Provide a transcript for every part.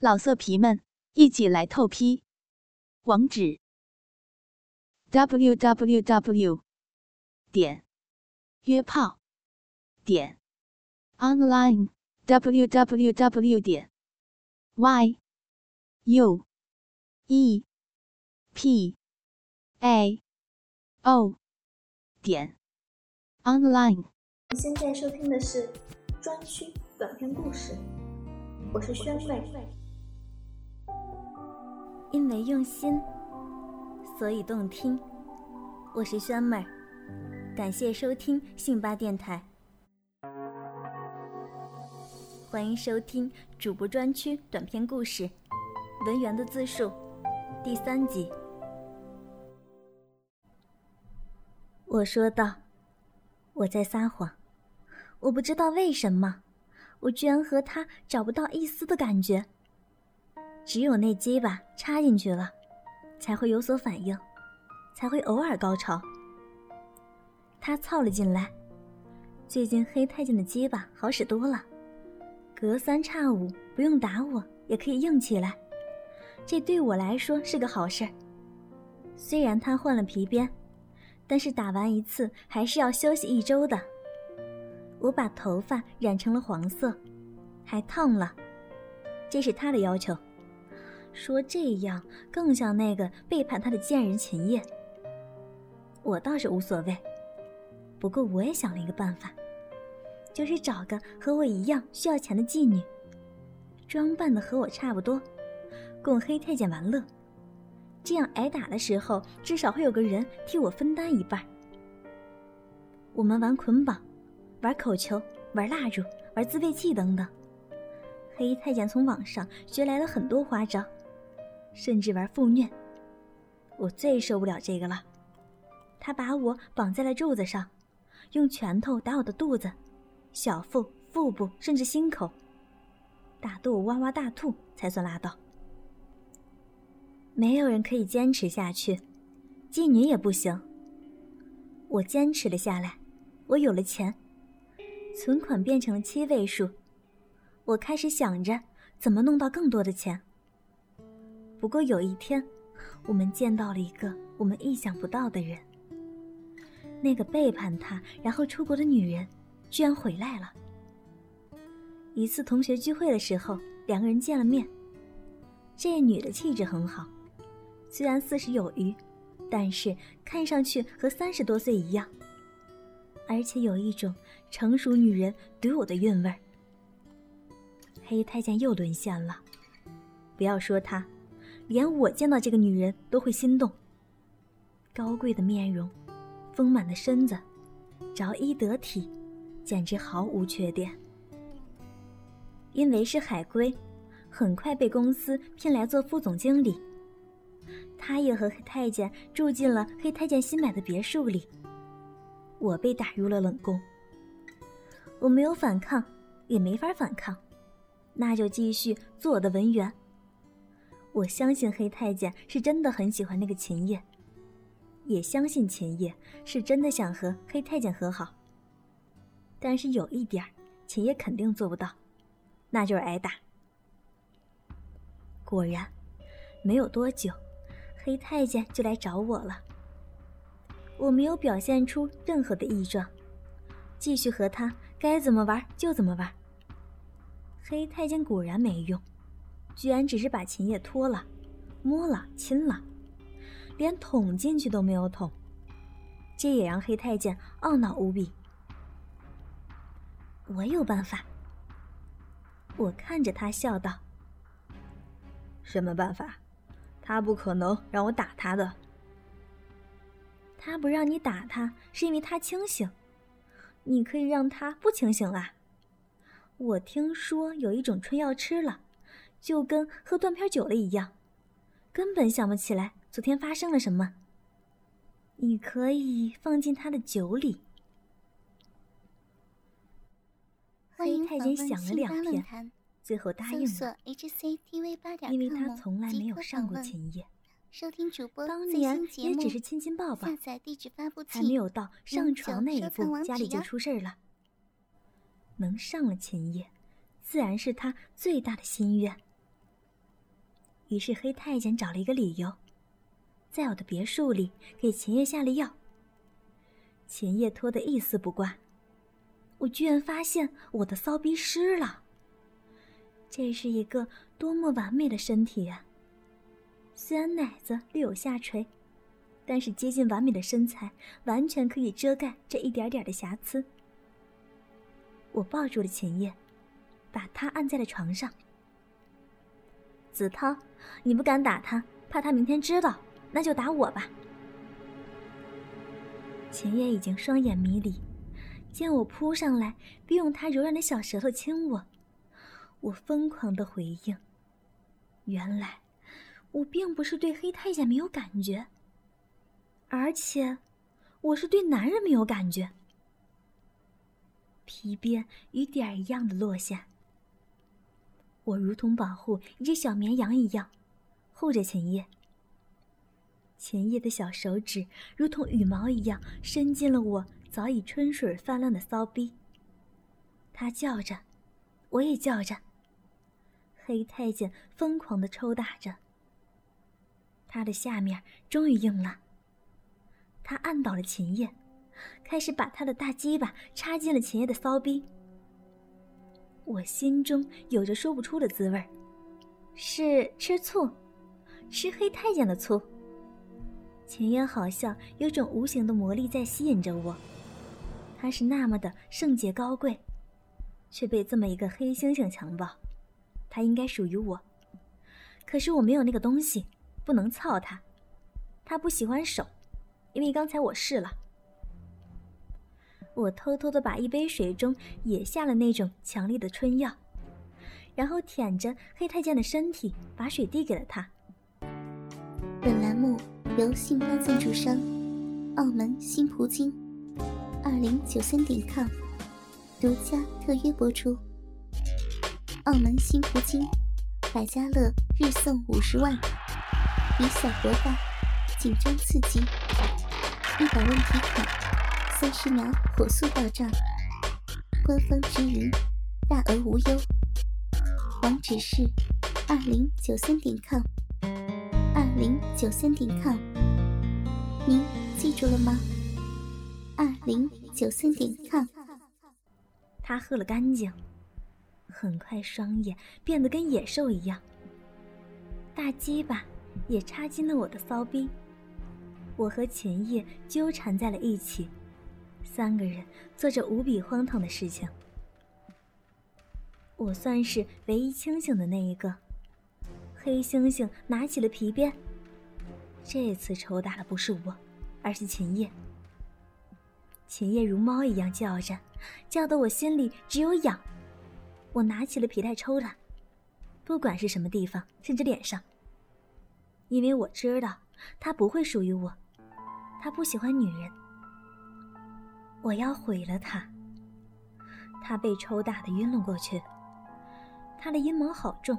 老色皮们，一起来透批！网址：w w w 点约炮点 online w w w 点 y u e p a o 点 online。你现在收听的是专区短篇故事，我是宣妹。因为用心，所以动听。我是萱妹儿，感谢收听信吧电台，欢迎收听主播专区短篇故事《文员的自述》第三集。我说道：“我在撒谎，我不知道为什么，我居然和他找不到一丝的感觉。”只有那鸡巴插进去了，才会有所反应，才会偶尔高潮。他凑了进来。最近黑太监的鸡巴好使多了，隔三差五不用打我也可以硬起来，这对我来说是个好事儿。虽然他换了皮鞭，但是打完一次还是要休息一周的。我把头发染成了黄色，还烫了，这是他的要求。说这样更像那个背叛他的贱人秦叶。我倒是无所谓，不过我也想了一个办法，就是找个和我一样需要钱的妓女，装扮的和我差不多，供黑太监玩乐。这样挨打的时候，至少会有个人替我分担一半。我们玩捆绑，玩口球，玩蜡烛，玩自慰器等等。黑太监从网上学来了很多花招。甚至玩负虐，我最受不了这个了。他把我绑在了柱子上，用拳头打我的肚子、小腹、腹部，甚至心口，打得我哇哇大吐才算拉倒。没有人可以坚持下去，妓女也不行。我坚持了下来，我有了钱，存款变成了七位数，我开始想着怎么弄到更多的钱。不过有一天，我们见到了一个我们意想不到的人。那个背叛他然后出国的女人，居然回来了。一次同学聚会的时候，两个人见了面。这女的气质很好，虽然四十有余，但是看上去和三十多岁一样，而且有一种成熟女人独有的韵味儿。黑太监又沦陷了，不要说他。连我见到这个女人都会心动。高贵的面容，丰满的身子，着衣得体，简直毫无缺点。因为是海归，很快被公司聘来做副总经理。他也和黑太监住进了黑太监新买的别墅里。我被打入了冷宫。我没有反抗，也没法反抗，那就继续做我的文员。我相信黑太监是真的很喜欢那个秦叶，也相信秦叶是真的想和黑太监和好。但是有一点，秦叶肯定做不到，那就是挨打。果然，没有多久，黑太监就来找我了。我没有表现出任何的异状，继续和他该怎么玩就怎么玩。黑太监果然没用。居然只是把秦叶脱了，摸了，亲了，连捅进去都没有捅，这也让黑太监懊恼无比。我有办法。我看着他笑道：“什么办法？他不可能让我打他的。他不让你打他，是因为他清醒。你可以让他不清醒啊。我听说有一种春药吃了。”就跟喝断片酒了一样，根本想不起来昨天发生了什么。你可以放进他的酒里。黑太监想了两天，最后答应了，因为他从来没有上过前夜，当年也只是亲亲抱抱，还没有到上床那一步，家里就出事了。能上了琴夜，自然是他最大的心愿。于是黑太监找了一个理由，在我的别墅里给秦叶下了药。秦叶脱得一丝不挂，我居然发现我的骚逼湿了。这是一个多么完美的身体呀！虽然奶子略有下垂，但是接近完美的身材完全可以遮盖这一点点的瑕疵。我抱住了秦叶，把他按在了床上。子韬，你不敢打他，怕他明天知道，那就打我吧。秦叶已经双眼迷离，见我扑上来，并用他柔软的小舌头亲我，我疯狂的回应。原来，我并不是对黑太监没有感觉，而且，我是对男人没有感觉。皮鞭雨点一样的落下。我如同保护一只小绵羊一样，护着秦叶。秦叶的小手指如同羽毛一样伸进了我早已春水泛滥的骚逼。他叫着，我也叫着。黑太监疯狂的抽打着。他的下面终于硬了。他按倒了秦叶，开始把他的大鸡巴插进了秦叶的骚逼。我心中有着说不出的滋味儿是吃醋，吃黑太监的醋。秦烟好像有种无形的魔力在吸引着我，他是那么的圣洁高贵，却被这么一个黑猩猩强暴，他应该属于我，可是我没有那个东西，不能操他，他不喜欢手，因为刚才我试了。我偷偷的把一杯水中也下了那种强力的春药，然后舔着黑太监的身体，把水递给了他。本栏目由信发赞助商澳门新葡京二零九三点 com 独家特约播出。澳门新葡京百家乐日送五十万，以小博大，紧张刺激，一百问题卡。三十秒火速到账，官方直营，大额无忧。网址是二零九三点 com，二零九三点 com，您记住了吗？二零九三点 com。他喝了干净，很快双眼变得跟野兽一样，大鸡巴也插进了我的骚逼，我和秦叶纠缠在了一起。三个人做着无比荒唐的事情，我算是唯一清醒的那一个。黑猩猩拿起了皮鞭，这次抽打的不是我，而是秦叶。秦叶如猫一样叫着，叫得我心里只有痒。我拿起了皮带抽他，不管是什么地方，甚至脸上，因为我知道他不会属于我，他不喜欢女人。我要毁了他。他被抽打的晕了过去。他的阴毛好重，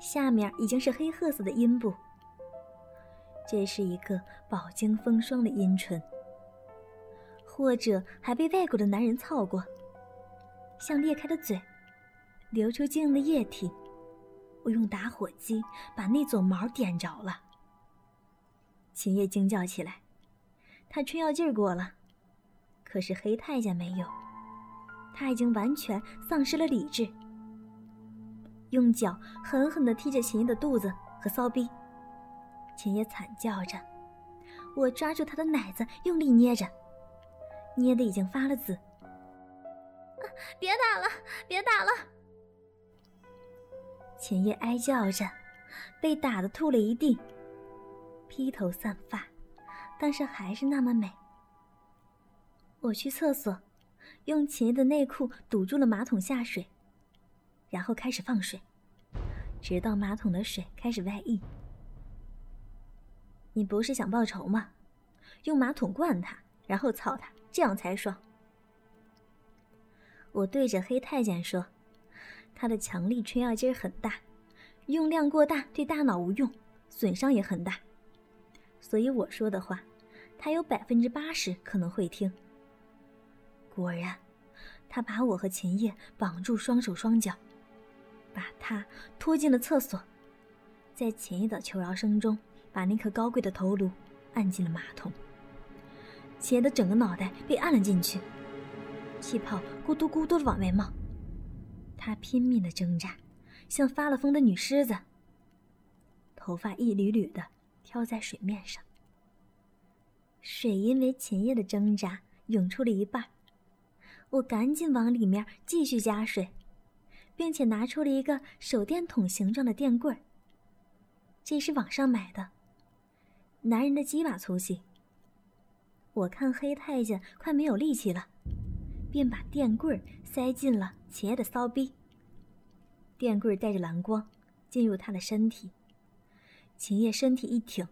下面已经是黑褐色的阴部。这是一个饱经风霜的阴唇，或者还被外国的男人操过。像裂开的嘴，流出晶莹的液体。我用打火机把那撮毛点着了。秦叶惊叫起来，他春药劲儿过了。可是黑太监没有，他已经完全丧失了理智，用脚狠狠地踢着秦叶的肚子和骚逼，秦叶惨叫着，我抓住他的奶子用力捏着，捏的已经发了紫。别打了，别打了！秦叶哀叫着，被打的吐了一地，披头散发，但是还是那么美。我去厕所，用秦叶的内裤堵住了马桶下水，然后开始放水，直到马桶的水开始外溢。你不是想报仇吗？用马桶灌他，然后操他，这样才爽。我对着黑太监说：“他的强力春药劲儿很大，用量过大对大脑无用，损伤也很大。所以我说的话，他有百分之八十可能会听。”果然，他把我和秦叶绑住双手双脚，把他拖进了厕所，在浅夜的求饶声中，把那颗高贵的头颅按进了马桶。钱的整个脑袋被按了进去，气泡咕嘟咕嘟的往外冒。他拼命的挣扎，像发了疯的女狮子。头发一缕缕的飘在水面上，水因为前夜的挣扎涌出了一半。我赶紧往里面继续加水，并且拿出了一个手电筒形状的电棍这是网上买的，男人的鸡巴粗细。我看黑太监快没有力气了，便把电棍塞进了秦叶的骚逼。电棍带着蓝光进入他的身体，秦叶身体一挺，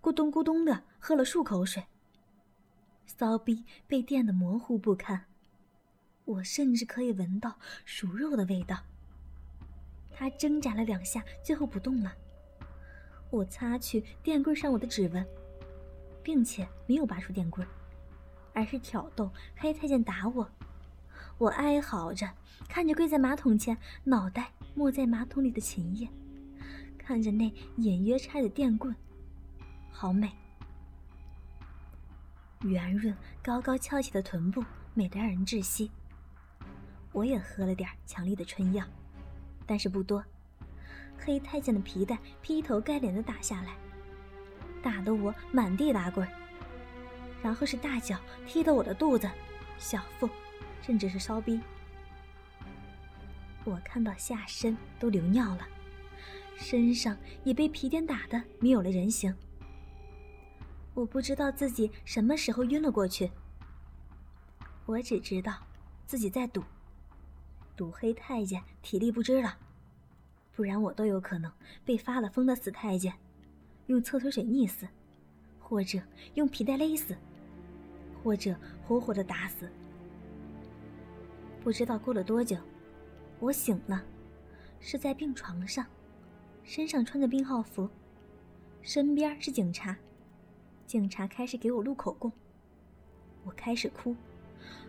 咕咚咕咚的喝了数口水。骚逼被电得模糊不堪。我甚至可以闻到熟肉的味道。他挣扎了两下，最后不动了。我擦去电棍上我的指纹，并且没有拔出电棍，而是挑逗黑太监打我。我哀嚎着，看着跪在马桶前、脑袋没在马桶里的秦叶，看着那隐约插的电棍，好美，圆润、高高翘起的臀部，美得让人窒息。我也喝了点强力的春药，但是不多。黑太监的皮带劈头盖脸的打下来，打得我满地打滚。然后是大脚踢得我的肚子、小腹，甚至是烧逼。我看到下身都流尿了，身上也被皮鞭打得没有了人形。我不知道自己什么时候晕了过去，我只知道自己在赌。赌黑太监体力不支了，不然我都有可能被发了疯的死太监用厕所水溺死，或者用皮带勒死，或者活活的打死。不知道过了多久，我醒了，是在病床上，身上穿着病号服，身边是警察，警察开始给我录口供，我开始哭，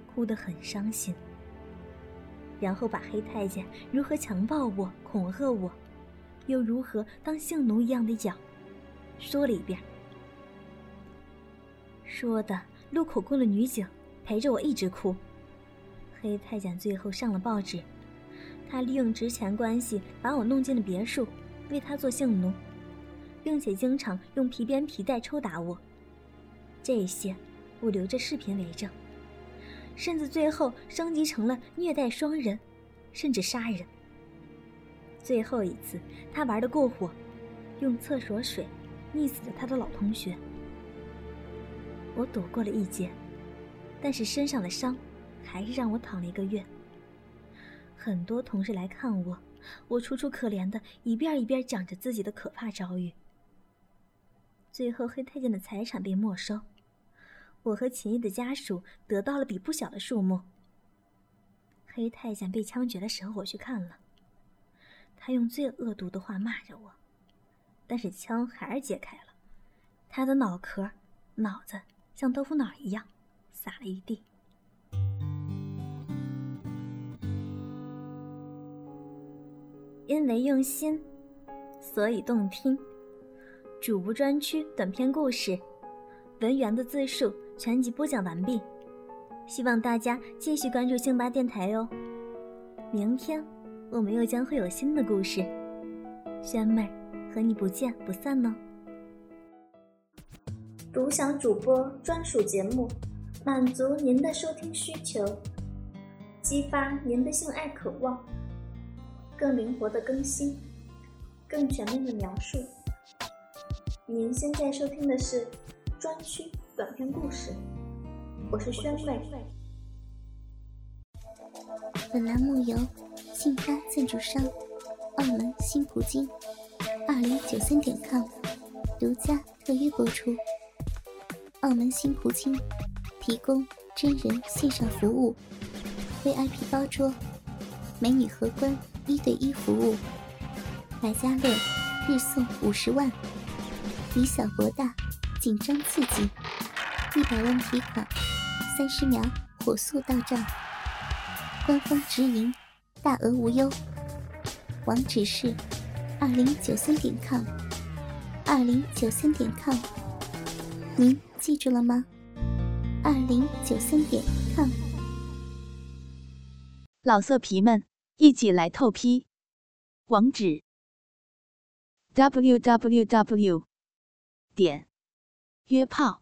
哭得很伤心。然后把黑太监如何强暴我、恐吓我，又如何当性奴一样的养，说了一遍。说的录口供的女警陪着我一直哭。黑太监最后上了报纸，他利用职权关系把我弄进了别墅，为他做性奴，并且经常用皮鞭、皮带抽打我。这些我留着视频为证。甚至最后升级成了虐待双人，甚至杀人。最后一次，他玩的过火，用厕所水溺死了他的老同学。我躲过了一劫，但是身上的伤还是让我躺了一个月。很多同事来看我，我楚楚可怜的一遍一遍讲着自己的可怕遭遇。最后，黑太监的财产被没收。我和秦毅的家属得到了比不小的数目。黑太监被枪决的时候，我去看了。他用最恶毒的话骂着我，但是枪还是解开了。他的脑壳、脑子像豆腐脑一样，撒了一地。因为用心，所以动听。主播专区短篇故事，文员的自述。全集播讲完毕，希望大家继续关注星巴电台哦。明天我们又将会有新的故事，萱妹和你不见不散呢。独享主播专属节目，满足您的收听需求，激发您的性爱渴望，更灵活的更新，更全面的描述。您现在收听的是专区。短篇故事，我是宣妹。本栏目由信发赞助商澳门新葡京二零九三点 com 独家特约播出。澳门新葡京提供真人线上服务，VIP 包桌，美女荷官一对一服务，百家乐日送五十万，以小博大，紧张刺激。一百万提款，三十秒火速到账，官方直营，大额无忧。网址是二零九三点 com，二零九三点 com，您记住了吗？二零九三点 com。老色皮们，一起来透批！网址：w w w 点约炮